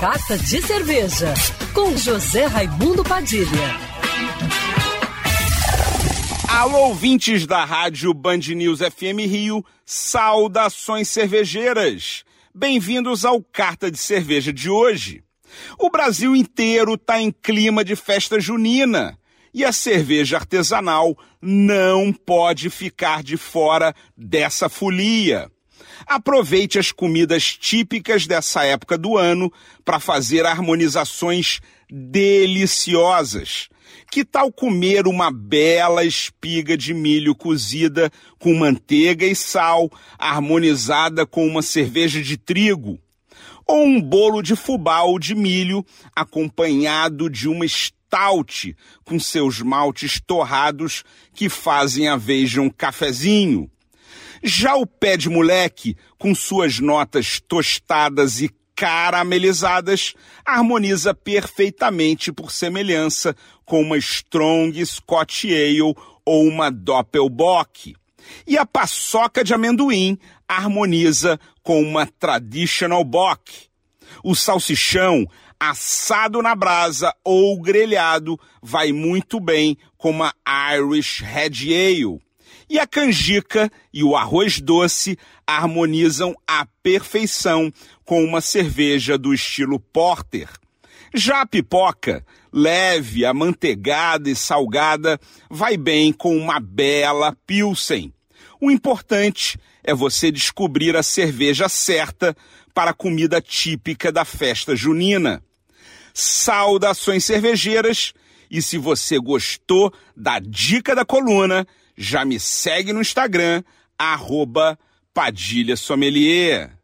Carta de Cerveja, com José Raimundo Padilha. Alô, ouvintes da rádio Band News FM Rio, saudações cervejeiras. Bem-vindos ao Carta de Cerveja de hoje. O Brasil inteiro está em clima de festa junina e a cerveja artesanal não pode ficar de fora dessa folia. Aproveite as comidas típicas dessa época do ano para fazer harmonizações deliciosas. Que tal comer uma bela espiga de milho cozida com manteiga e sal, harmonizada com uma cerveja de trigo? Ou um bolo de fubá ou de milho acompanhado de uma stout com seus maltes torrados que fazem a de um cafezinho? Já o pé de moleque, com suas notas tostadas e caramelizadas, harmoniza perfeitamente por semelhança com uma Strong Scotch Ale ou uma Doppelbock. E a paçoca de amendoim harmoniza com uma Traditional Bock. O salsichão assado na brasa ou grelhado vai muito bem com uma Irish Red Ale. E a canjica e o arroz doce harmonizam à perfeição com uma cerveja do estilo porter. Já a pipoca, leve, amanteigada e salgada, vai bem com uma bela pilsen. O importante é você descobrir a cerveja certa para a comida típica da festa junina. Saudações cervejeiras! E se você gostou da dica da coluna, já me segue no Instagram, arroba Padilha Sommelier.